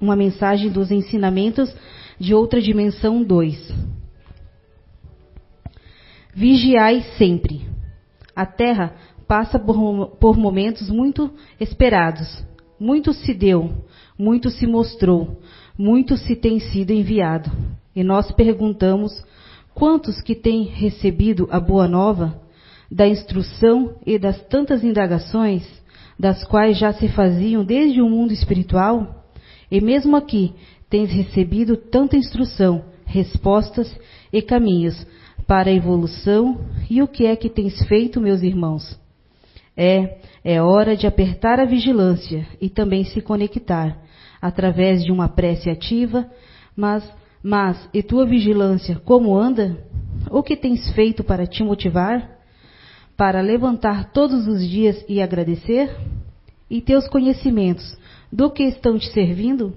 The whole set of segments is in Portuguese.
uma mensagem dos ensinamentos de outra dimensão 2. Vigiai sempre. A Terra passa por, por momentos muito esperados. Muito se deu, muito se mostrou, muito se tem sido enviado. E nós perguntamos quantos que têm recebido a boa nova da instrução e das tantas indagações das quais já se faziam desde o mundo espiritual? E mesmo aqui tens recebido tanta instrução, respostas e caminhos para a evolução, e o que é que tens feito, meus irmãos? É, é hora de apertar a vigilância e também se conectar através de uma prece ativa, mas, mas, e tua vigilância como anda? O que tens feito para te motivar? Para levantar todos os dias e agradecer? E teus conhecimentos, do que estão te servindo?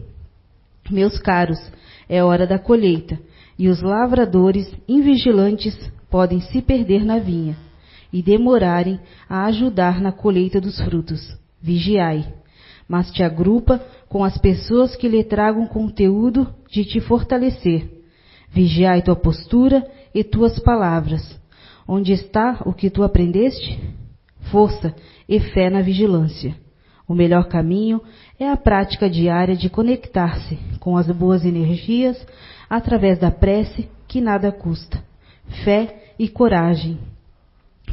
Meus caros, é hora da colheita, e os lavradores invigilantes podem se perder na vinha e demorarem a ajudar na colheita dos frutos. Vigiai, mas te agrupa com as pessoas que lhe tragam conteúdo de te fortalecer. Vigiai tua postura e tuas palavras. Onde está o que tu aprendeste? Força e fé na vigilância. O melhor caminho é a prática diária de conectar-se com as boas energias através da prece que nada custa. Fé e coragem.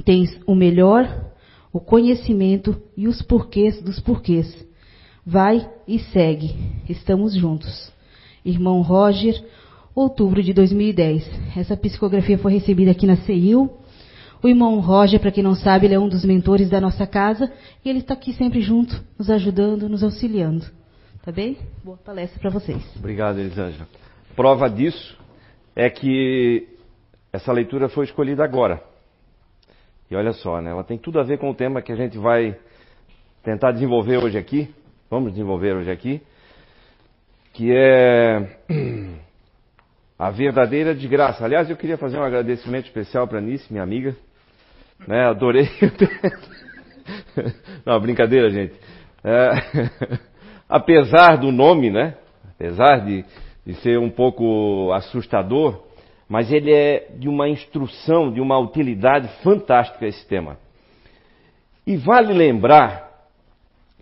Tens o melhor, o conhecimento e os porquês dos porquês. Vai e segue. Estamos juntos. Irmão Roger, outubro de 2010. Essa psicografia foi recebida aqui na CEIU o irmão Roger, para quem não sabe, ele é um dos mentores da nossa casa e ele está aqui sempre junto, nos ajudando, nos auxiliando. Tá bem? Boa palestra para vocês. Obrigado, Elisângela. Prova disso é que essa leitura foi escolhida agora. E olha só, né? Ela tem tudo a ver com o tema que a gente vai tentar desenvolver hoje aqui. Vamos desenvolver hoje aqui. Que é a verdadeira desgraça. Aliás, eu queria fazer um agradecimento especial para Nice, minha amiga, né? Adorei. Não, brincadeira, gente. É, apesar do nome, né? Apesar de, de ser um pouco assustador, mas ele é de uma instrução, de uma utilidade fantástica esse tema. E vale lembrar,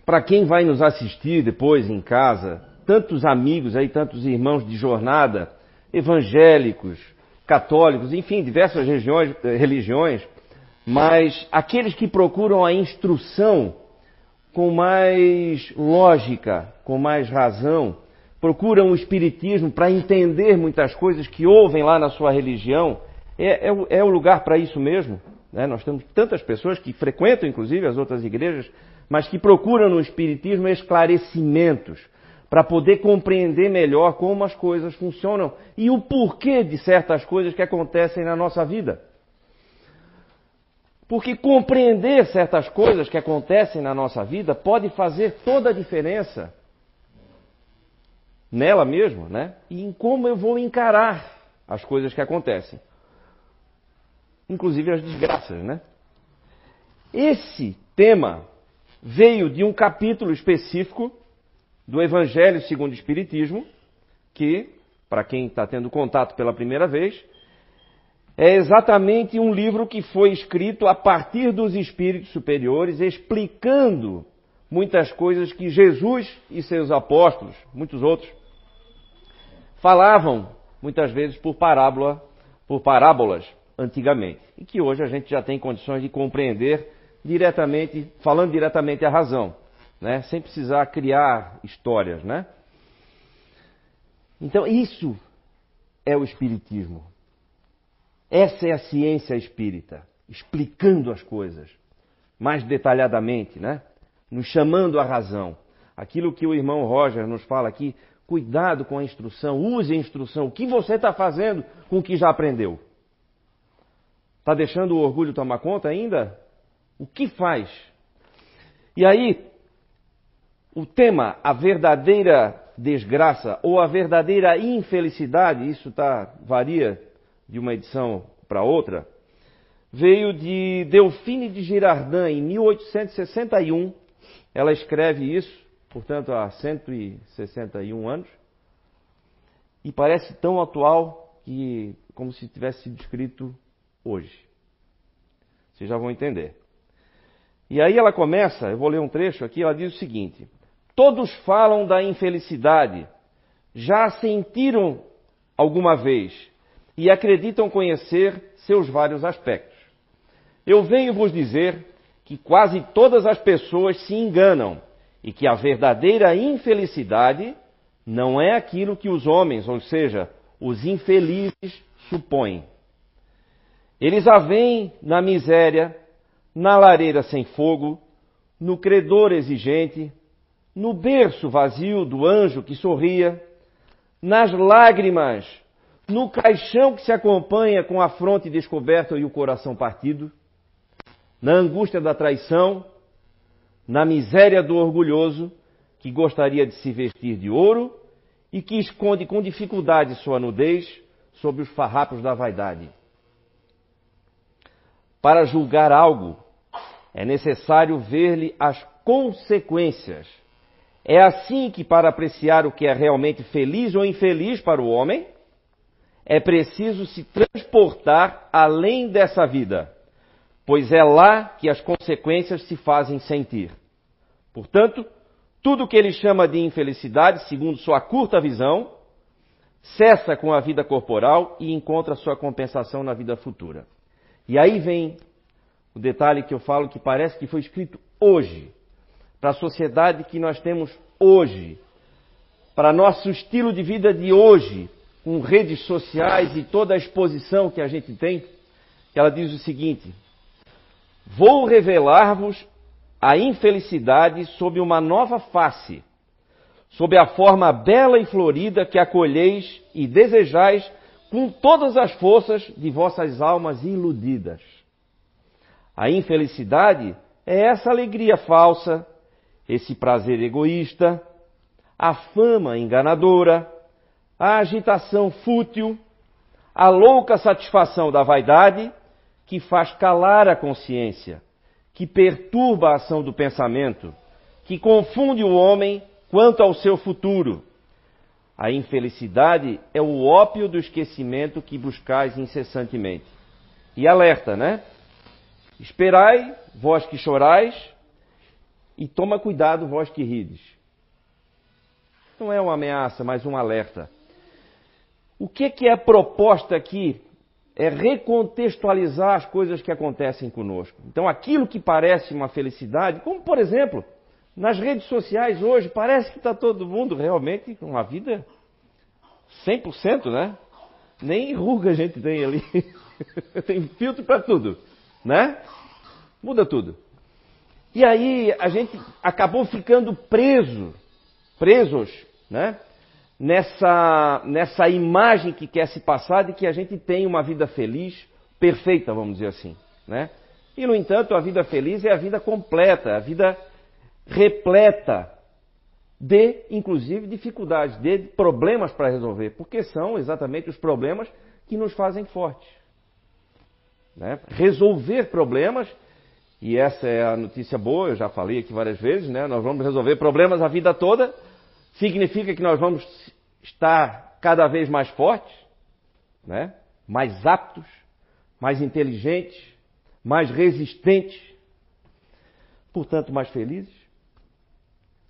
para quem vai nos assistir depois em casa, tantos amigos aí, tantos irmãos de jornada, evangélicos, católicos, enfim, diversas regiões, religiões, mas aqueles que procuram a instrução com mais lógica, com mais razão, procuram o Espiritismo para entender muitas coisas que ouvem lá na sua religião, é, é, é o lugar para isso mesmo. Né? Nós temos tantas pessoas que frequentam, inclusive, as outras igrejas, mas que procuram no Espiritismo esclarecimentos para poder compreender melhor como as coisas funcionam e o porquê de certas coisas que acontecem na nossa vida. Porque compreender certas coisas que acontecem na nossa vida pode fazer toda a diferença nela mesmo, né? E em como eu vou encarar as coisas que acontecem. Inclusive as desgraças, né? Esse tema veio de um capítulo específico do Evangelho segundo o Espiritismo, que, para quem está tendo contato pela primeira vez, é exatamente um livro que foi escrito a partir dos espíritos superiores, explicando muitas coisas que Jesus e seus apóstolos, muitos outros, falavam muitas vezes por parábola, por parábolas antigamente, e que hoje a gente já tem condições de compreender diretamente, falando diretamente a razão, né? Sem precisar criar histórias, né? Então, isso é o espiritismo. Essa é a ciência espírita, explicando as coisas mais detalhadamente, né? Nos chamando à razão. Aquilo que o irmão Roger nos fala aqui, cuidado com a instrução, use a instrução. O que você está fazendo com o que já aprendeu? Está deixando o orgulho tomar conta ainda? O que faz? E aí, o tema, a verdadeira desgraça ou a verdadeira infelicidade, isso tá, varia de uma edição para outra, veio de Delfine de Girardin em 1861. Ela escreve isso portanto há 161 anos, e parece tão atual que como se tivesse sido escrito hoje. Vocês já vão entender. E aí ela começa, eu vou ler um trecho aqui, ela diz o seguinte: Todos falam da infelicidade, já sentiram alguma vez e acreditam conhecer seus vários aspectos. Eu venho vos dizer que quase todas as pessoas se enganam e que a verdadeira infelicidade não é aquilo que os homens, ou seja, os infelizes, supõem. Eles a veem na miséria, na lareira sem fogo, no credor exigente, no berço vazio do anjo que sorria, nas lágrimas, no caixão que se acompanha com a fronte descoberta e o coração partido, na angústia da traição, na miséria do orgulhoso que gostaria de se vestir de ouro e que esconde com dificuldade sua nudez sob os farrapos da vaidade. Para julgar algo, é necessário ver-lhe as consequências. É assim que, para apreciar o que é realmente feliz ou infeliz para o homem, é preciso se transportar além dessa vida, pois é lá que as consequências se fazem sentir. Portanto, tudo o que ele chama de infelicidade, segundo sua curta visão, cessa com a vida corporal e encontra sua compensação na vida futura. E aí vem o detalhe que eu falo que parece que foi escrito hoje, para a sociedade que nós temos hoje, para nosso estilo de vida de hoje, com redes sociais e toda a exposição que a gente tem, ela diz o seguinte: Vou revelar-vos a infelicidade sob uma nova face, sob a forma bela e florida que acolheis e desejais com todas as forças de vossas almas iludidas. A infelicidade é essa alegria falsa, esse prazer egoísta, a fama enganadora, a agitação fútil, a louca satisfação da vaidade que faz calar a consciência, que perturba a ação do pensamento, que confunde o homem quanto ao seu futuro. A infelicidade é o ópio do esquecimento que buscais incessantemente. E alerta, né? Esperai, vós que chorais, e toma cuidado, vós que rides. Não é uma ameaça, mas um alerta. O que, que é proposta aqui? É recontextualizar as coisas que acontecem conosco. Então, aquilo que parece uma felicidade, como por exemplo, nas redes sociais hoje, parece que está todo mundo realmente com uma vida 100%, né? Nem ruga a gente tem ali. tem filtro para tudo né? Muda tudo. E aí a gente acabou ficando preso, presos, né? Nessa, nessa imagem que quer se passar de que a gente tem uma vida feliz, perfeita, vamos dizer assim, né? E no entanto, a vida feliz é a vida completa, a vida repleta de, inclusive, dificuldades, de problemas para resolver, porque são exatamente os problemas que nos fazem fortes. Né? Resolver problemas, e essa é a notícia boa, eu já falei aqui várias vezes, né? nós vamos resolver problemas a vida toda, significa que nós vamos estar cada vez mais fortes, né? mais aptos, mais inteligentes, mais resistentes, portanto mais felizes,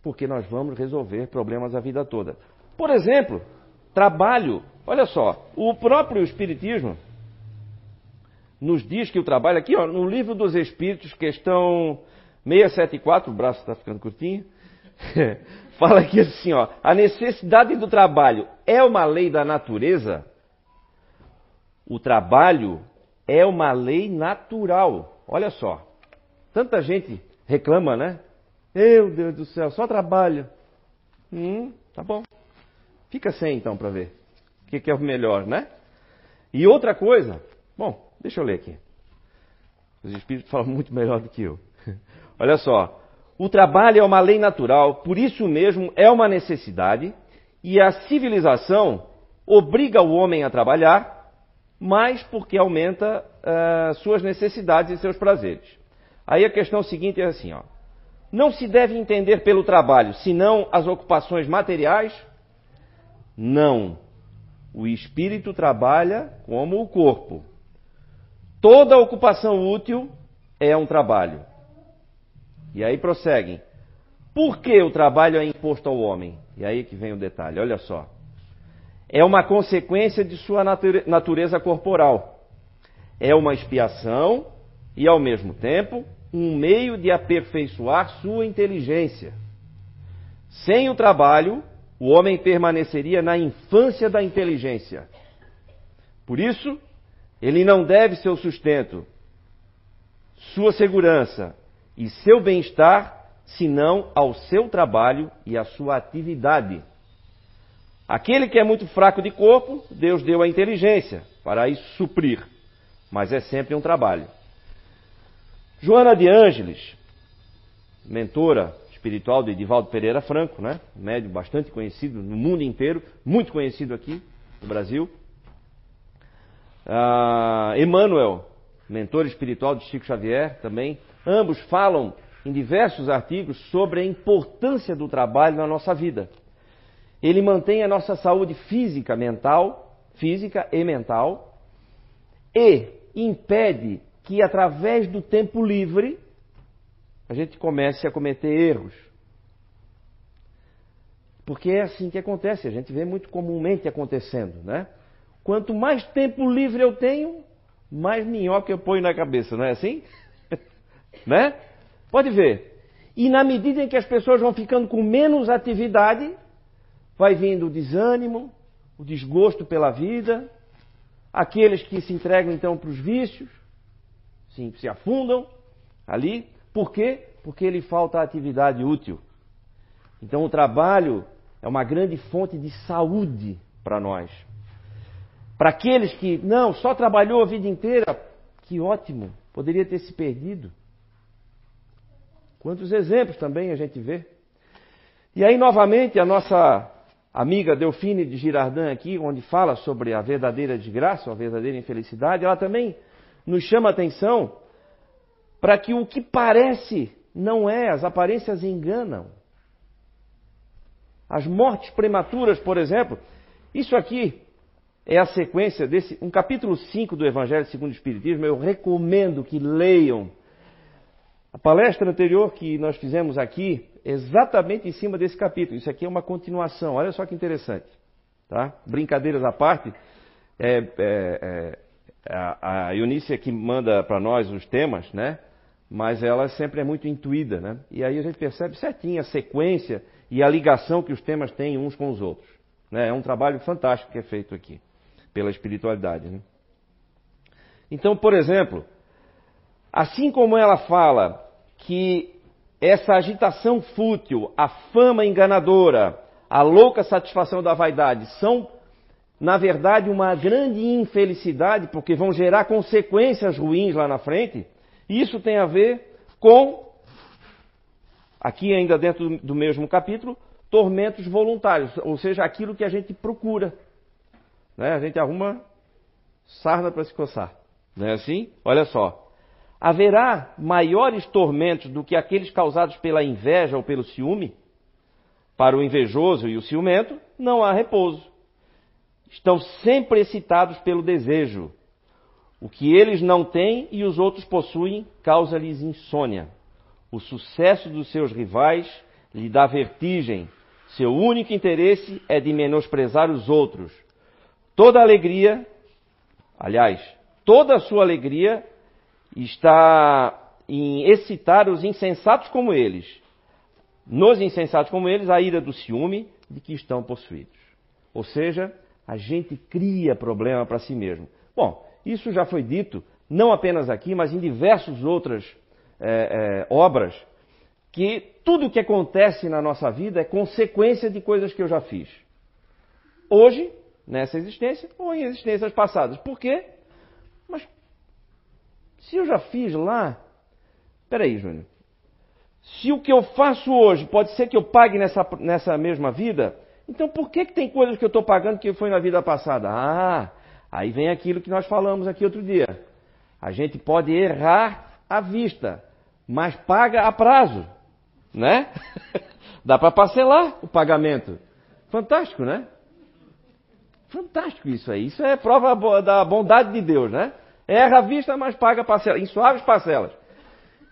porque nós vamos resolver problemas a vida toda. Por exemplo, trabalho. Olha só, o próprio Espiritismo nos diz que o trabalho, aqui ó, no livro dos Espíritos, questão 674, o braço está ficando curtinho, fala aqui assim, ó, a necessidade do trabalho é uma lei da natureza? O trabalho é uma lei natural. Olha só, tanta gente reclama, né? Meu Deus do céu, só trabalho. Hum, tá bom. Fica sem então para ver o que, que é o melhor, né? E outra coisa, bom, Deixa eu ler aqui. Os espíritos falam muito melhor do que eu. Olha só. O trabalho é uma lei natural, por isso mesmo é uma necessidade, e a civilização obriga o homem a trabalhar, mais porque aumenta uh, suas necessidades e seus prazeres. Aí a questão seguinte é assim, ó. não se deve entender pelo trabalho, senão as ocupações materiais? Não. O espírito trabalha como o corpo. Toda ocupação útil é um trabalho. E aí prosseguem. Por que o trabalho é imposto ao homem? E aí que vem o detalhe, olha só. É uma consequência de sua natureza corporal. É uma expiação e, ao mesmo tempo, um meio de aperfeiçoar sua inteligência. Sem o trabalho, o homem permaneceria na infância da inteligência. Por isso, ele não deve seu sustento, sua segurança e seu bem-estar senão ao seu trabalho e à sua atividade. Aquele que é muito fraco de corpo, Deus deu a inteligência para isso suprir, mas é sempre um trabalho. Joana de Ângeles, mentora espiritual de Edivaldo Pereira Franco, né? Um médium bastante conhecido no mundo inteiro, muito conhecido aqui no Brasil. Uh, Emmanuel, mentor espiritual de Chico Xavier, também. Ambos falam em diversos artigos sobre a importância do trabalho na nossa vida. Ele mantém a nossa saúde física, mental, física e mental, e impede que através do tempo livre a gente comece a cometer erros. Porque é assim que acontece, a gente vê muito comumente acontecendo, né? Quanto mais tempo livre eu tenho, mais minhoca eu ponho na cabeça, não é assim? Né? Pode ver. E na medida em que as pessoas vão ficando com menos atividade, vai vindo o desânimo, o desgosto pela vida, aqueles que se entregam então para os vícios, sim, se afundam ali. Por quê? Porque lhe falta atividade útil. Então o trabalho é uma grande fonte de saúde para nós. Para aqueles que, não, só trabalhou a vida inteira, que ótimo, poderia ter se perdido. Quantos exemplos também a gente vê. E aí, novamente, a nossa amiga Delfine de Girardin aqui, onde fala sobre a verdadeira desgraça, a verdadeira infelicidade, ela também nos chama atenção para que o que parece não é, as aparências enganam. As mortes prematuras, por exemplo, isso aqui é a sequência desse, um capítulo 5 do Evangelho segundo o Espiritismo, eu recomendo que leiam. A palestra anterior que nós fizemos aqui, exatamente em cima desse capítulo. Isso aqui é uma continuação, olha só que interessante. Tá? Brincadeiras à parte, é, é, é, a, a Eunice é que manda para nós os temas, né? Mas ela sempre é muito intuída, né? E aí a gente percebe certinho a sequência e a ligação que os temas têm uns com os outros. Né? É um trabalho fantástico que é feito aqui pela espiritualidade. Né? Então, por exemplo, assim como ela fala que essa agitação fútil, a fama enganadora, a louca satisfação da vaidade são na verdade, uma grande infelicidade, porque vão gerar consequências ruins lá na frente. Isso tem a ver com, aqui ainda dentro do mesmo capítulo, tormentos voluntários, ou seja, aquilo que a gente procura. Né? A gente arruma sarna para se coçar. Não é assim? Olha só. Haverá maiores tormentos do que aqueles causados pela inveja ou pelo ciúme? Para o invejoso e o ciumento, não há repouso estão sempre excitados pelo desejo. O que eles não têm e os outros possuem causa-lhes insônia. O sucesso dos seus rivais lhe dá vertigem. Seu único interesse é de menosprezar os outros. Toda alegria, aliás, toda a sua alegria está em excitar os insensatos como eles. Nos insensatos como eles, a ira do ciúme de que estão possuídos. Ou seja, a gente cria problema para si mesmo. Bom, isso já foi dito, não apenas aqui, mas em diversas outras é, é, obras, que tudo o que acontece na nossa vida é consequência de coisas que eu já fiz. Hoje, nessa existência, ou em existências passadas. Por quê? Se eu já fiz lá. Peraí, Júnior. Se o que eu faço hoje pode ser que eu pague nessa, nessa mesma vida, então por que, que tem coisas que eu estou pagando que foi na vida passada? Ah, aí vem aquilo que nós falamos aqui outro dia. A gente pode errar à vista, mas paga a prazo. né? Dá para parcelar o pagamento. Fantástico, né? Fantástico isso aí. Isso é prova da bondade de Deus, né? Erra a vista, mas paga parcelas, em suaves parcelas.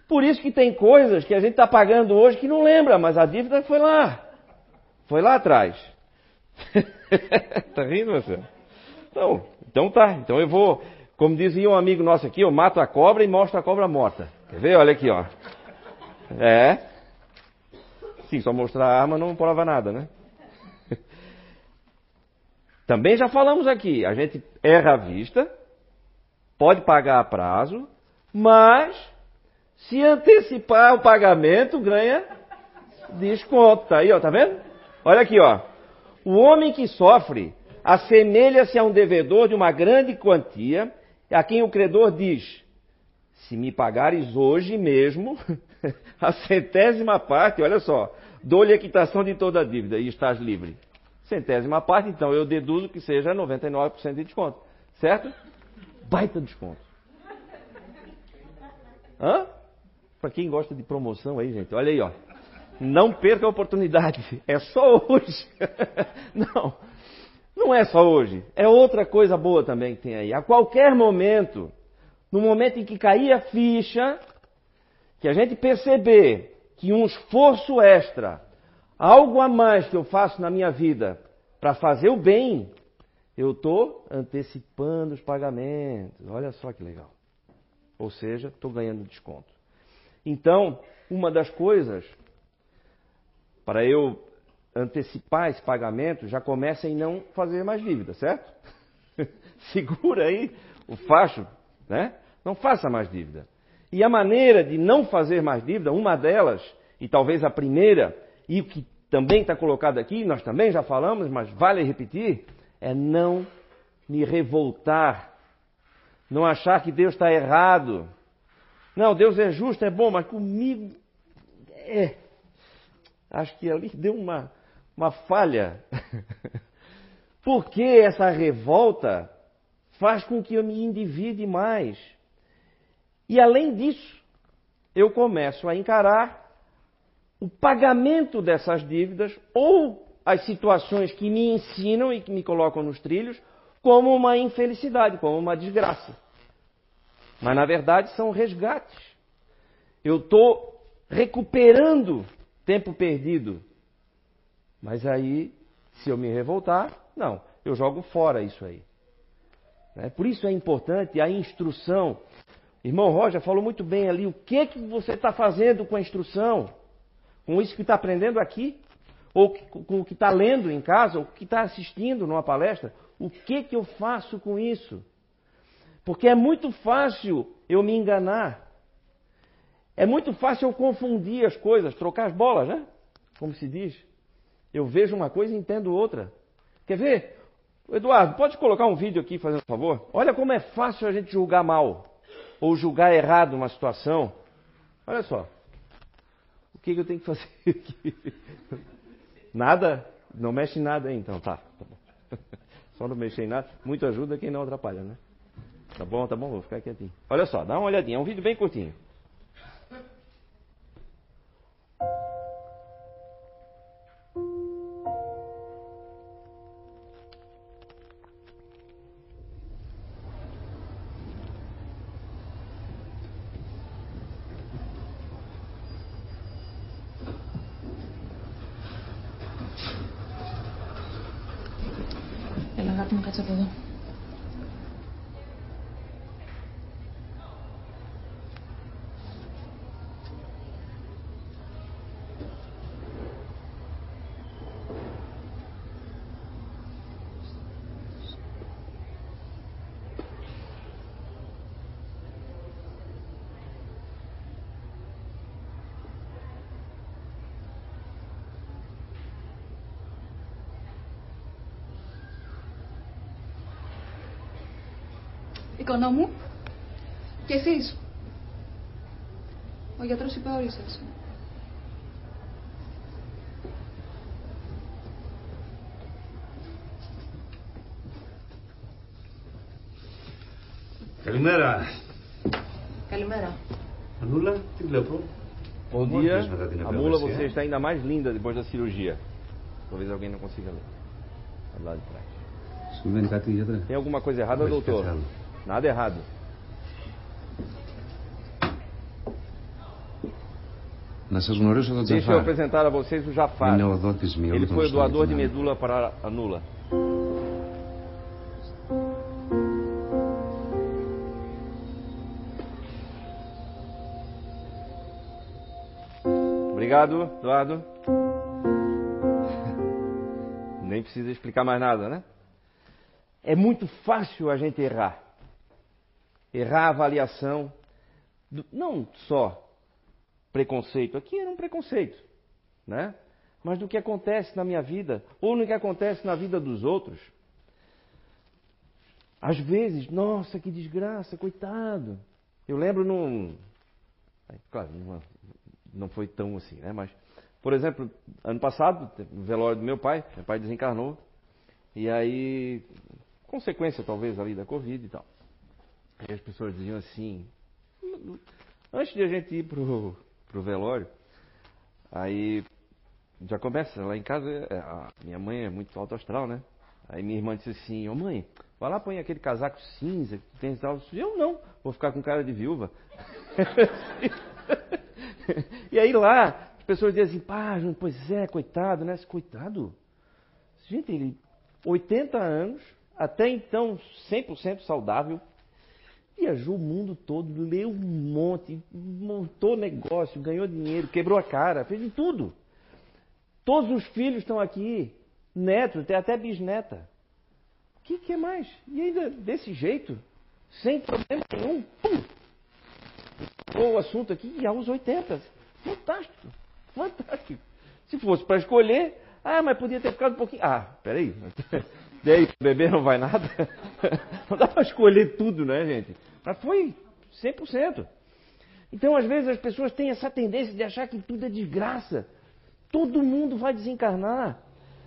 Por isso que tem coisas que a gente está pagando hoje que não lembra, mas a dívida foi lá. Foi lá atrás. tá rindo, você? Então, então tá. Então eu vou, como dizia um amigo nosso aqui, eu mato a cobra e mostro a cobra morta. Quer ver? Olha aqui, ó. É. Sim, só mostrar a arma não prova nada, né? Também já falamos aqui, a gente erra a vista, pode pagar a prazo, mas se antecipar o pagamento, ganha desconto. Tá aí, ó, tá vendo? Olha aqui, ó. O homem que sofre assemelha-se a um devedor de uma grande quantia, a quem o credor diz: Se me pagares hoje mesmo a centésima parte, olha só, dou-lhe a quitação de toda a dívida e estás livre. Centésima parte, então eu deduzo que seja 99% de desconto. Certo? Baita desconto. Hã? Para quem gosta de promoção aí, gente, olha aí, ó. Não perca a oportunidade. É só hoje. Não. Não é só hoje. É outra coisa boa também que tem aí. A qualquer momento, no momento em que cair a ficha, que a gente perceber que um esforço extra, algo a mais que eu faço na minha vida para fazer o bem, eu estou antecipando os pagamentos. Olha só que legal. Ou seja, estou ganhando desconto. Então, uma das coisas para eu antecipar esse pagamento já começa em não fazer mais dívida, certo? Segura aí o facho, né? Não faça mais dívida. E a maneira de não fazer mais dívida, uma delas, e talvez a primeira, e o que também está colocado aqui, nós também já falamos, mas vale repetir, é não me revoltar. Não achar que Deus está errado. Não, Deus é justo, é bom, mas comigo é. Acho que ali deu uma, uma falha. Porque essa revolta faz com que eu me endivide mais. E além disso, eu começo a encarar o pagamento dessas dívidas ou as situações que me ensinam e que me colocam nos trilhos como uma infelicidade, como uma desgraça. Mas na verdade são resgates. Eu estou recuperando tempo perdido. Mas aí, se eu me revoltar, não, eu jogo fora isso aí. Né? Por isso é importante a instrução. Irmão Roger falou muito bem ali, o que, que você está fazendo com a instrução? Com isso que está aprendendo aqui? Ou com o que está lendo em casa? Ou o que está assistindo numa palestra? O que, que eu faço com isso? Porque é muito fácil eu me enganar. É muito fácil eu confundir as coisas, trocar as bolas, né? Como se diz. Eu vejo uma coisa e entendo outra. Quer ver? Eduardo, pode colocar um vídeo aqui, fazendo favor? Olha como é fácil a gente julgar mal. Ou julgar errado uma situação. Olha só. O que, que eu tenho que fazer aqui? Nada? Não mexe em nada aí, então. Tá, tá bom. Só não mexer em nada. Muito ajuda quem não atrapalha, né? Tá bom, tá bom, vou ficar quietinho. Olha só, dá uma olhadinha, é um vídeo bem curtinho. Οικονόμου, και εσείς. Ο γιατρός είπε όρισες. Καλημέρα. Καλημέρα. Ανούλα, τι βλέπω. Bom dia. A mula, você está ainda mais linda depois da cirurgia. Talvez alguém não consiga ler. Lá de trás. Tem alguma coisa errada, doutor? Nada errado. Deixa eu apresentar a vocês o Jafar. Ele foi o doador de medula para a Nula. Obrigado, Eduardo. Nem precisa explicar mais nada, né? É muito fácil a gente errar. Errar a avaliação, não só preconceito. Aqui era um preconceito, né? Mas do que acontece na minha vida ou no que acontece na vida dos outros. Às vezes, nossa, que desgraça, coitado. Eu lembro num. Claro, não foi tão assim, né? Mas, por exemplo, ano passado, no velório do meu pai, meu pai desencarnou. E aí, consequência talvez ali da Covid e tal. E as pessoas diziam assim, antes de a gente ir pro, pro velório. Aí já começa, lá em casa, é, minha mãe é muito alto astral, né? Aí minha irmã disse assim, ô oh, mãe, vai lá põe aquele casaco cinza que tem tal. Eu não, vou ficar com cara de viúva. e aí lá, as pessoas dizem assim, pá, pois é, coitado, né? Coitado. Gente, ele, 80 anos, até então 100% saudável, Viajou o mundo todo, leu um monte, montou negócio, ganhou dinheiro, quebrou a cara, fez de tudo. Todos os filhos estão aqui, netos, tem até bisneta. O que, que é mais? E ainda desse jeito, sem problema nenhum, pum! O assunto aqui e aos 80. Fantástico, fantástico. Se fosse para escolher, ah, mas podia ter ficado um pouquinho. Ah, peraí. Daí, o bebê não vai nada? Não dá para escolher tudo, né, gente? Mas foi 100%. Então, às vezes, as pessoas têm essa tendência de achar que tudo é desgraça. Todo mundo vai desencarnar.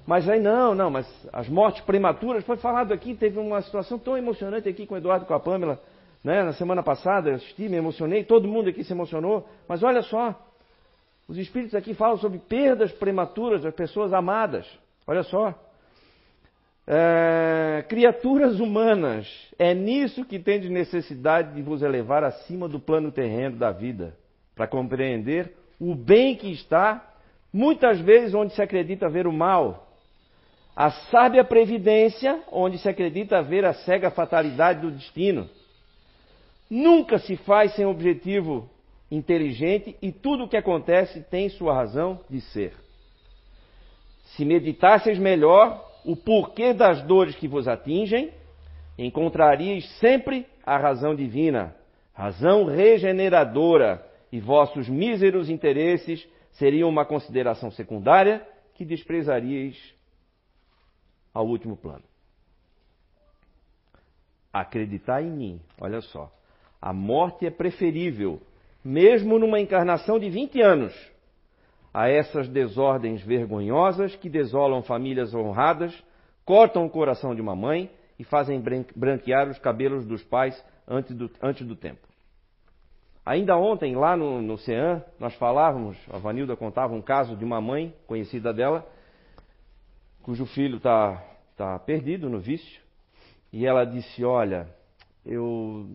Mas aí, não, não, mas as mortes prematuras, foi falado aqui, teve uma situação tão emocionante aqui com o Eduardo e com a Pamela, né? Na semana passada, eu assisti, me emocionei, todo mundo aqui se emocionou. Mas olha só, os espíritos aqui falam sobre perdas prematuras das pessoas amadas. Olha só. É, criaturas humanas, é nisso que tem de necessidade de vos elevar acima do plano terreno da vida, para compreender o bem que está, muitas vezes onde se acredita ver o mal, a sábia previdência, onde se acredita ver a cega fatalidade do destino. Nunca se faz sem objetivo inteligente e tudo o que acontece tem sua razão de ser. Se meditasseis melhor, o porquê das dores que vos atingem, encontraríeis sempre a razão divina, razão regeneradora, e vossos míseros interesses seriam uma consideração secundária que desprezaríeis ao último plano. Acreditar em mim, olha só. A morte é preferível, mesmo numa encarnação de 20 anos, a essas desordens vergonhosas que desolam famílias honradas, cortam o coração de uma mãe e fazem branquear os cabelos dos pais antes do, antes do tempo. Ainda ontem, lá no, no CEAN, nós falávamos, a Vanilda contava um caso de uma mãe conhecida dela, cujo filho está tá perdido no vício, e ela disse: Olha, eu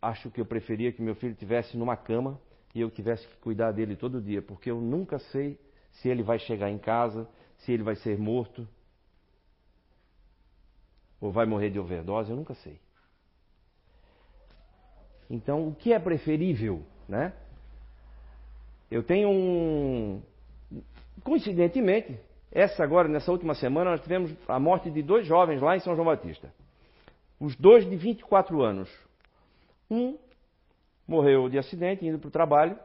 acho que eu preferia que meu filho tivesse numa cama e eu tivesse que cuidar dele todo dia, porque eu nunca sei se ele vai chegar em casa, se ele vai ser morto ou vai morrer de overdose, eu nunca sei. Então, o que é preferível, né? Eu tenho um coincidentemente, essa agora nessa última semana nós tivemos a morte de dois jovens lá em São João Batista. Os dois de 24 anos. Um morreu de acidente indo para o trabalho,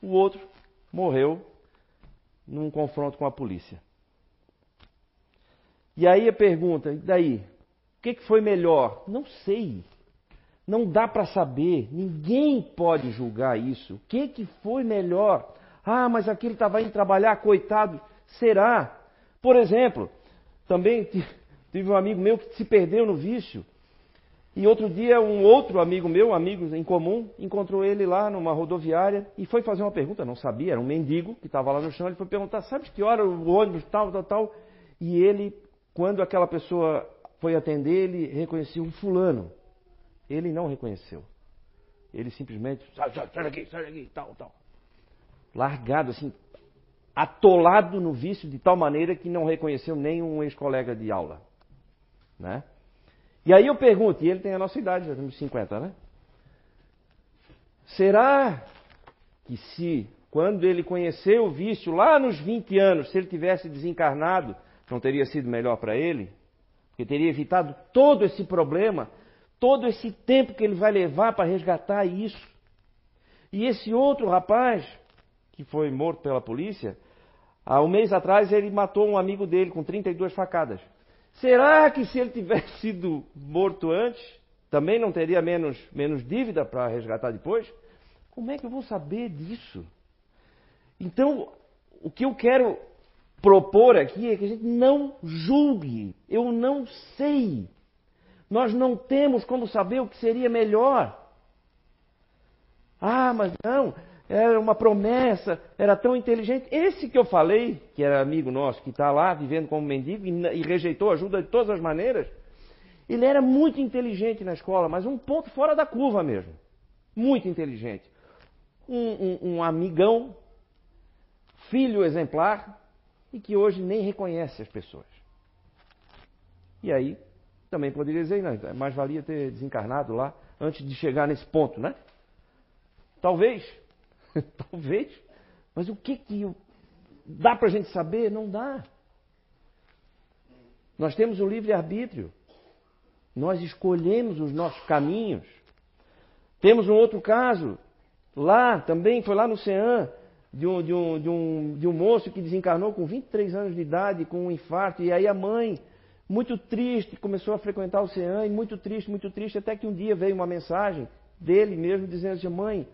o outro morreu num confronto com a polícia. E aí a pergunta, e daí? O que, que foi melhor? Não sei. Não dá para saber. Ninguém pode julgar isso. O que, que foi melhor? Ah, mas aquele estava indo trabalhar, coitado. Será? Por exemplo, também tive um amigo meu que se perdeu no vício. E outro dia, um outro amigo meu, amigos em comum, encontrou ele lá numa rodoviária e foi fazer uma pergunta, não sabia, era um mendigo que estava lá no chão. Ele foi perguntar: Sabe que hora o ônibus tal, tal, tal? E ele, quando aquela pessoa foi atender, ele reconheceu um fulano. Ele não reconheceu. Ele simplesmente, sai, sai, sai daqui, sai daqui, tal, tal. Largado, assim, atolado no vício de tal maneira que não reconheceu nem um ex-colega de aula. Né? E aí eu pergunto, e ele tem a nossa idade, já temos 50, né? Será que se, quando ele conheceu o vício lá nos 20 anos, se ele tivesse desencarnado, não teria sido melhor para ele? Porque teria evitado todo esse problema, todo esse tempo que ele vai levar para resgatar isso. E esse outro rapaz, que foi morto pela polícia, há um mês atrás ele matou um amigo dele com 32 facadas. Será que se ele tivesse sido morto antes, também não teria menos, menos dívida para resgatar depois? Como é que eu vou saber disso? Então, o que eu quero propor aqui é que a gente não julgue. Eu não sei. Nós não temos como saber o que seria melhor. Ah, mas não, era uma promessa, era tão inteligente. Esse que eu falei, que era amigo nosso, que está lá vivendo como mendigo e, e rejeitou ajuda de todas as maneiras, ele era muito inteligente na escola, mas um ponto fora da curva mesmo. Muito inteligente. Um, um, um amigão, filho exemplar, e que hoje nem reconhece as pessoas. E aí, também poderia dizer, não, é mais valia ter desencarnado lá antes de chegar nesse ponto, né? Talvez, talvez, mas o que que dá para a gente saber? Não dá. Nós temos o livre-arbítrio. Nós escolhemos os nossos caminhos. Temos um outro caso, lá também, foi lá no CEAM, de um, de, um, de, um, de um moço que desencarnou com 23 anos de idade, com um infarto, e aí a mãe, muito triste, começou a frequentar o CEAM, e muito triste, muito triste, até que um dia veio uma mensagem dele mesmo dizendo assim, mãe,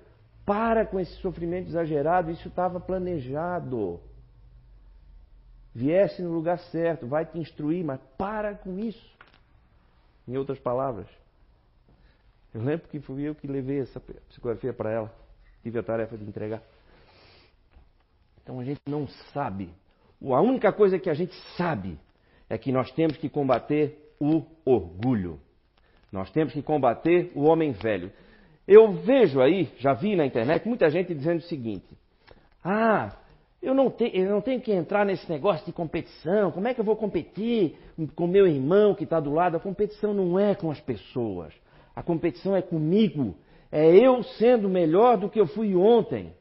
para com esse sofrimento exagerado, isso estava planejado. Viesse no lugar certo, vai te instruir, mas para com isso. Em outras palavras, eu lembro que fui eu que levei essa psicografia para ela, tive a tarefa de entregar. Então a gente não sabe. A única coisa que a gente sabe é que nós temos que combater o orgulho. Nós temos que combater o homem velho. Eu vejo aí, já vi na internet, muita gente dizendo o seguinte: Ah, eu não, te, eu não tenho que entrar nesse negócio de competição. Como é que eu vou competir com meu irmão que está do lado? A competição não é com as pessoas. A competição é comigo. É eu sendo melhor do que eu fui ontem.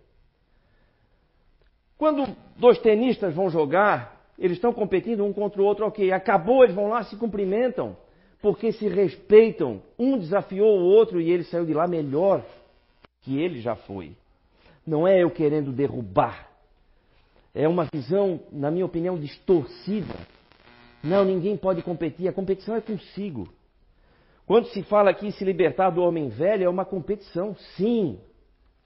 Quando dois tenistas vão jogar, eles estão competindo um contra o outro, ok. Acabou, eles vão lá, se cumprimentam, porque se respeitam. Um desafiou o outro e ele saiu de lá melhor que ele já foi. Não é eu querendo derrubar. É uma visão, na minha opinião, distorcida. Não, ninguém pode competir. A competição é consigo. Quando se fala aqui se libertar do homem velho, é uma competição, sim.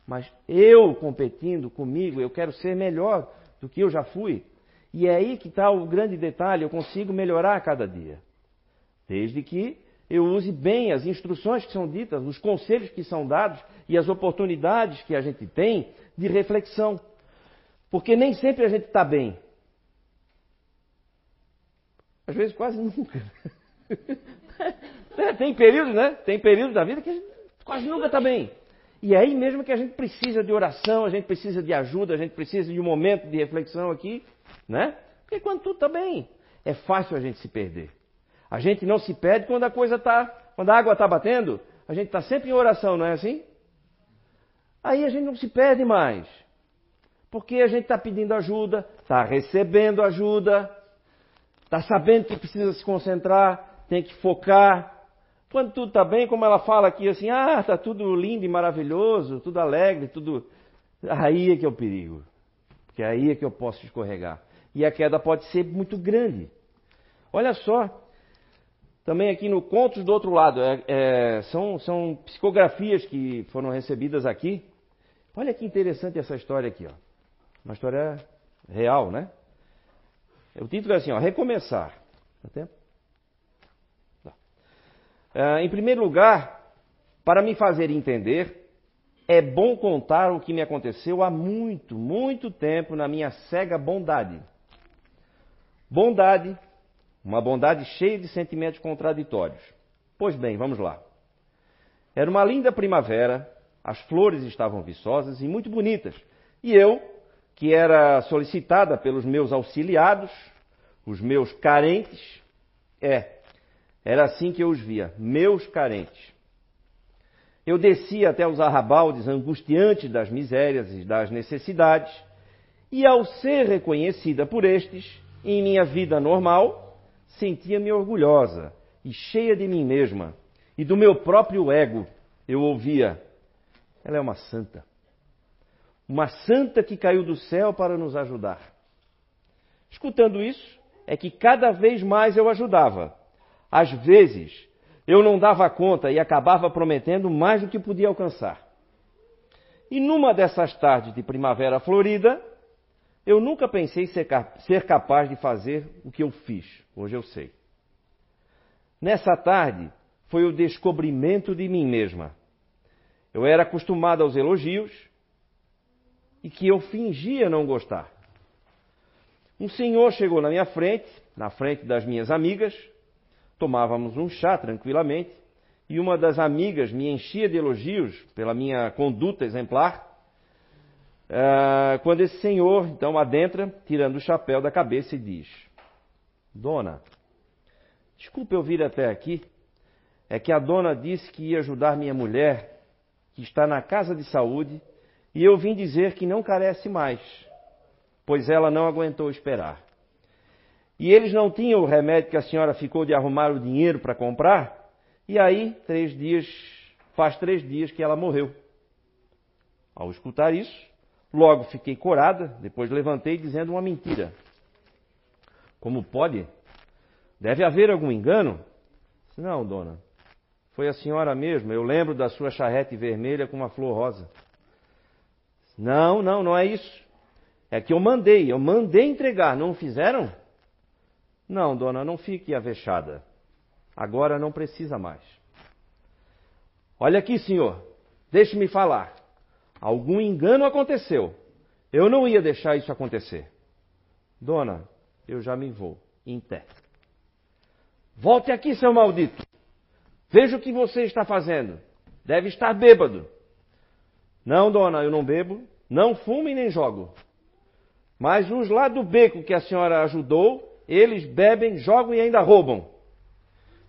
Mas eu competindo comigo, eu quero ser melhor do que eu já fui. E é aí que está o grande detalhe: eu consigo melhorar a cada dia. Desde que eu use bem as instruções que são ditas, os conselhos que são dados e as oportunidades que a gente tem de reflexão. Porque nem sempre a gente está bem. Às vezes quase nunca. Tem períodos, né? Tem períodos da vida que a gente quase nunca está bem. E é aí mesmo que a gente precisa de oração, a gente precisa de ajuda, a gente precisa de um momento de reflexão aqui, né? Porque quando tudo está bem, é fácil a gente se perder. A gente não se perde quando a coisa está, quando a água está batendo, a gente está sempre em oração, não é assim? Aí a gente não se perde mais. Porque a gente está pedindo ajuda, está recebendo ajuda, está sabendo que precisa se concentrar, tem que focar, quando tudo está bem, como ela fala aqui assim, ah, está tudo lindo e maravilhoso, tudo alegre, tudo. Aí é que é o perigo. Porque aí é que eu posso escorregar. E a queda pode ser muito grande. Olha só, também aqui no Contos do Outro Lado, é, é, são, são psicografias que foram recebidas aqui. Olha que interessante essa história aqui, ó. Uma história real, né? O título é assim, ó, Recomeçar. Tempo? Uh, em primeiro lugar, para me fazer entender, é bom contar o que me aconteceu há muito, muito tempo na minha cega bondade. Bondade, uma bondade cheia de sentimentos contraditórios. Pois bem, vamos lá. Era uma linda primavera, as flores estavam viçosas e muito bonitas. E eu, que era solicitada pelos meus auxiliados, os meus carentes, é, era assim que eu os via, meus carentes. Eu descia até os arrabaldes angustiantes das misérias e das necessidades, e ao ser reconhecida por estes, em minha vida normal, sentia-me orgulhosa e cheia de mim mesma e do meu próprio ego. Eu ouvia: ela é uma santa. Uma santa que caiu do céu para nos ajudar. Escutando isso, é que cada vez mais eu ajudava. Às vezes, eu não dava conta e acabava prometendo mais do que podia alcançar. E numa dessas tardes de primavera florida, eu nunca pensei ser, ser capaz de fazer o que eu fiz. Hoje eu sei. Nessa tarde foi o descobrimento de mim mesma. Eu era acostumado aos elogios e que eu fingia não gostar. Um senhor chegou na minha frente, na frente das minhas amigas, tomávamos um chá tranquilamente, e uma das amigas me enchia de elogios pela minha conduta exemplar, uh, quando esse senhor então adentra, tirando o chapéu da cabeça e diz: Dona, desculpe eu vir até aqui, é que a dona disse que ia ajudar minha mulher, que está na casa de saúde, e eu vim dizer que não carece mais, pois ela não aguentou esperar. E eles não tinham o remédio que a senhora ficou de arrumar o dinheiro para comprar, e aí, três dias, faz três dias que ela morreu. Ao escutar isso, logo fiquei corada, depois levantei dizendo uma mentira. Como pode? Deve haver algum engano? Não, dona. Foi a senhora mesma. Eu lembro da sua charrete vermelha com uma flor rosa. Não, não, não é isso. É que eu mandei, eu mandei entregar, não fizeram? Não, dona, não fique avexada. Agora não precisa mais. Olha aqui, senhor, deixe-me falar. Algum engano aconteceu. Eu não ia deixar isso acontecer. Dona, eu já me vou, em pé. Volte aqui, seu maldito. Veja o que você está fazendo. Deve estar bêbado. Não, dona, eu não bebo, não fumo e nem jogo. Mas os lá do beco que a senhora ajudou, eles bebem, jogam e ainda roubam.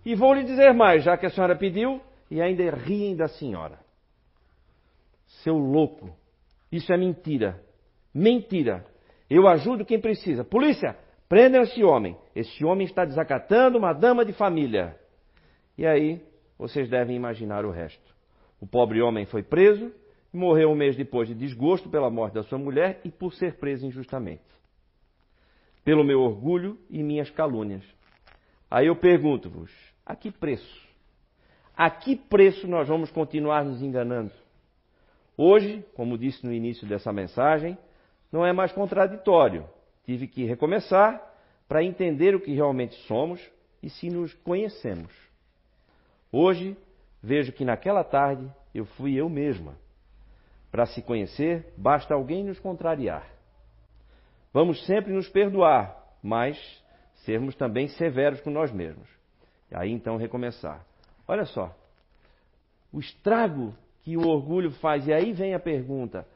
E vou lhe dizer mais, já que a senhora pediu, e ainda riem da senhora. Seu louco, isso é mentira. Mentira. Eu ajudo quem precisa. Polícia, prendam esse homem. Esse homem está desacatando uma dama de família. E aí, vocês devem imaginar o resto. O pobre homem foi preso morreu um mês depois de desgosto pela morte da sua mulher e por ser preso injustamente. Pelo meu orgulho e minhas calúnias. Aí eu pergunto-vos: a que preço? A que preço nós vamos continuar nos enganando? Hoje, como disse no início dessa mensagem, não é mais contraditório. Tive que recomeçar para entender o que realmente somos e se nos conhecemos. Hoje, vejo que naquela tarde eu fui eu mesma. Para se conhecer, basta alguém nos contrariar. Vamos sempre nos perdoar, mas sermos também severos com nós mesmos. E aí então recomeçar. Olha só, o estrago que o orgulho faz. E aí vem a pergunta: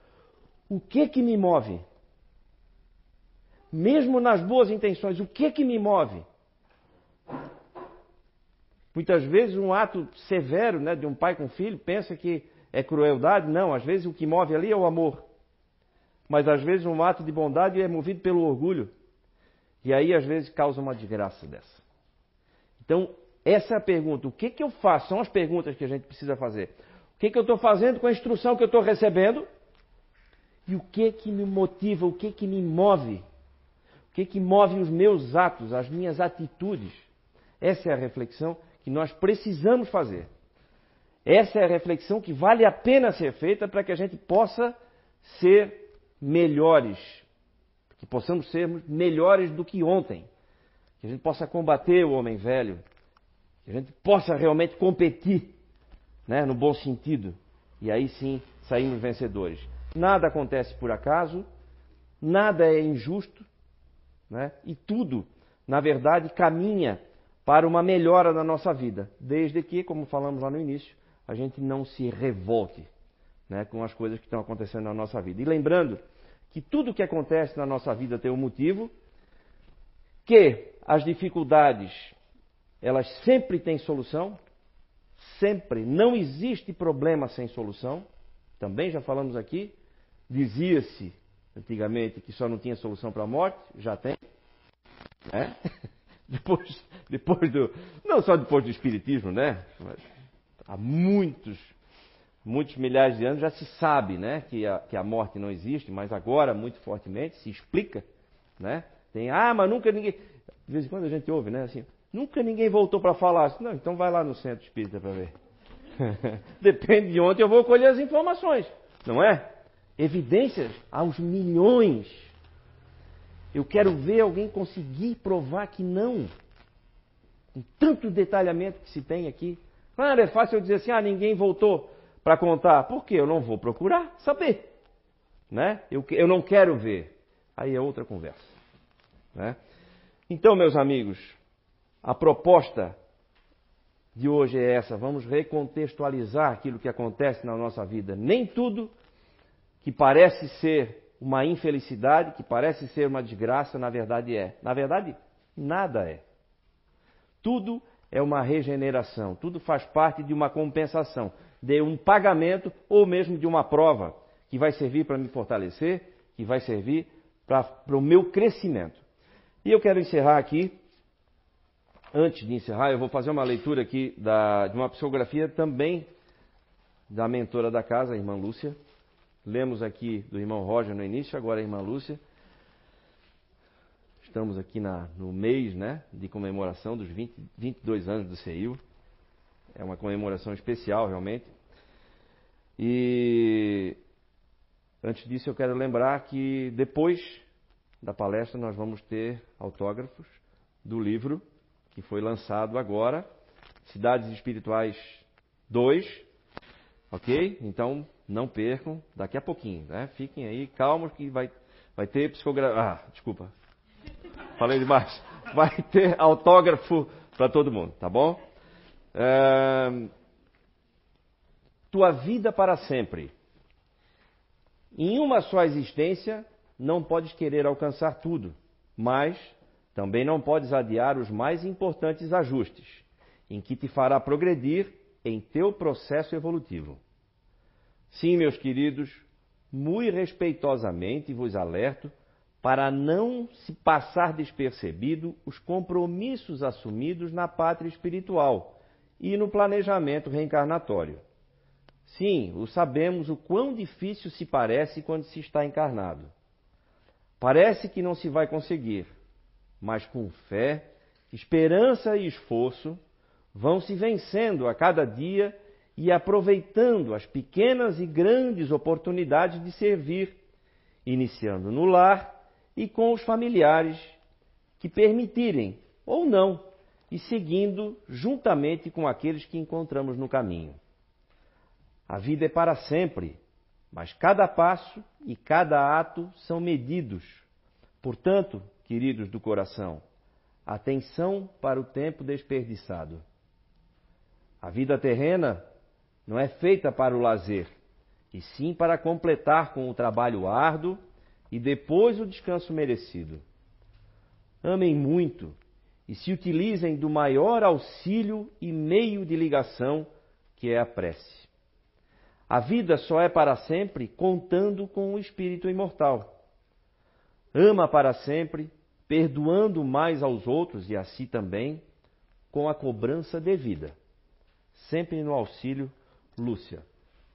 o que que me move? Mesmo nas boas intenções, o que que me move? Muitas vezes um ato severo né, de um pai com filho pensa que é crueldade. Não, às vezes o que move ali é o amor. Mas às vezes um ato de bondade é movido pelo orgulho. E aí às vezes causa uma desgraça dessa. Então, essa é a pergunta. O que, que eu faço? São as perguntas que a gente precisa fazer. O que, que eu estou fazendo com a instrução que eu estou recebendo? E o que que me motiva? O que que me move? O que que move os meus atos, as minhas atitudes? Essa é a reflexão que nós precisamos fazer. Essa é a reflexão que vale a pena ser feita para que a gente possa ser melhores, que possamos ser melhores do que ontem, que a gente possa combater o homem velho Que a gente possa realmente competir, né, no bom sentido. E aí sim saímos vencedores. Nada acontece por acaso, nada é injusto, né? e tudo, na verdade, caminha para uma melhora na nossa vida, desde que, como falamos lá no início, a gente não se revolte né, com as coisas que estão acontecendo na nossa vida. E lembrando que tudo que acontece na nossa vida tem um motivo, que as dificuldades elas sempre têm solução, sempre, não existe problema sem solução. Também já falamos aqui, dizia-se antigamente que só não tinha solução para a morte, já tem. Né? Depois, depois do. Não só depois do Espiritismo, né? Mas há muitos, muitos milhares de anos já se sabe né, que, a, que a morte não existe, mas agora, muito fortemente, se explica. Né? Tem, ah, mas nunca ninguém. De vez em quando a gente ouve, né? Assim, nunca ninguém voltou para falar. Não, então vai lá no centro espírita para ver. Depende de onde eu vou colher as informações, não é? Evidências aos milhões. Eu quero ver alguém conseguir provar que não. Com tanto detalhamento que se tem aqui. Claro, é fácil eu dizer assim, ah, ninguém voltou para contar. Por quê? Eu não vou procurar saber. Né? Eu, eu não quero ver. Aí é outra conversa. Né? Então, meus amigos, a proposta de hoje é essa. Vamos recontextualizar aquilo que acontece na nossa vida. Nem tudo que parece ser uma infelicidade, que parece ser uma desgraça, na verdade é. Na verdade, nada é. Tudo é uma regeneração, tudo faz parte de uma compensação, de um pagamento ou mesmo de uma prova que vai servir para me fortalecer, que vai servir para, o meu crescimento. E eu quero encerrar aqui, antes de encerrar, eu vou fazer uma leitura aqui da, de uma psicografia também da mentora da casa, a irmã Lúcia. Lemos aqui do irmão Roger no início, agora a irmã Lúcia. Estamos aqui na, no mês né, de comemoração dos 20, 22 anos do CEIU. É uma comemoração especial, realmente. E antes disso, eu quero lembrar que depois da palestra nós vamos ter autógrafos do livro que foi lançado agora, Cidades Espirituais 2, ok? Então não percam, daqui a pouquinho, né? Fiquem aí calmos que vai, vai ter psicografia. Ah, desculpa, falei demais. Vai ter autógrafo para todo mundo, tá bom? É... Tua vida para sempre. Em uma só existência, não podes querer alcançar tudo, mas também não podes adiar os mais importantes ajustes, em que te fará progredir em teu processo evolutivo. Sim, meus queridos, muito respeitosamente vos alerto para não se passar despercebido os compromissos assumidos na pátria espiritual e no planejamento reencarnatório. Sim, o sabemos o quão difícil se parece quando se está encarnado. Parece que não se vai conseguir, mas com fé, esperança e esforço vão se vencendo a cada dia e aproveitando as pequenas e grandes oportunidades de servir, iniciando no lar e com os familiares que permitirem ou não, e seguindo juntamente com aqueles que encontramos no caminho. A vida é para sempre mas cada passo e cada ato são medidos. Portanto, queridos do coração, atenção para o tempo desperdiçado. A vida terrena não é feita para o lazer, e sim para completar com o trabalho árduo e depois o descanso merecido. Amem muito e se utilizem do maior auxílio e meio de ligação que é a prece. A vida só é para sempre contando com o espírito imortal. Ama para sempre, perdoando mais aos outros e a si também, com a cobrança devida. Sempre no auxílio, Lúcia.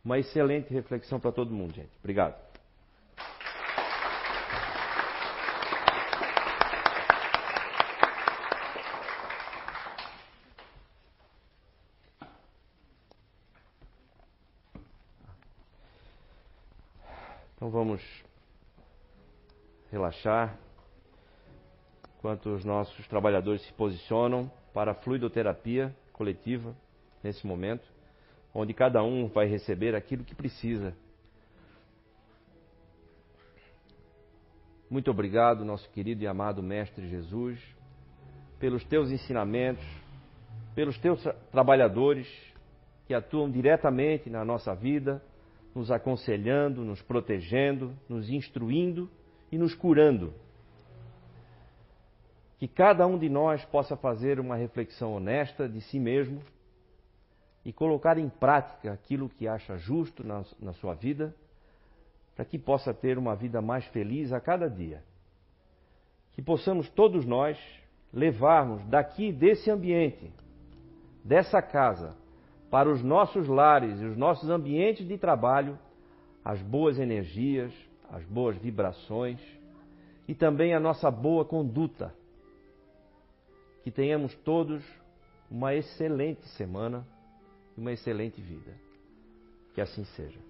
Uma excelente reflexão para todo mundo, gente. Obrigado. Então vamos relaxar enquanto os nossos trabalhadores se posicionam para a fluidoterapia coletiva nesse momento, onde cada um vai receber aquilo que precisa. Muito obrigado, nosso querido e amado Mestre Jesus, pelos teus ensinamentos, pelos teus tra trabalhadores que atuam diretamente na nossa vida, nos aconselhando, nos protegendo, nos instruindo e nos curando. Que cada um de nós possa fazer uma reflexão honesta de si mesmo e colocar em prática aquilo que acha justo na, na sua vida, para que possa ter uma vida mais feliz a cada dia. Que possamos todos nós levarmos daqui desse ambiente, dessa casa, para os nossos lares e os nossos ambientes de trabalho, as boas energias, as boas vibrações e também a nossa boa conduta. Que tenhamos todos uma excelente semana e uma excelente vida. Que assim seja.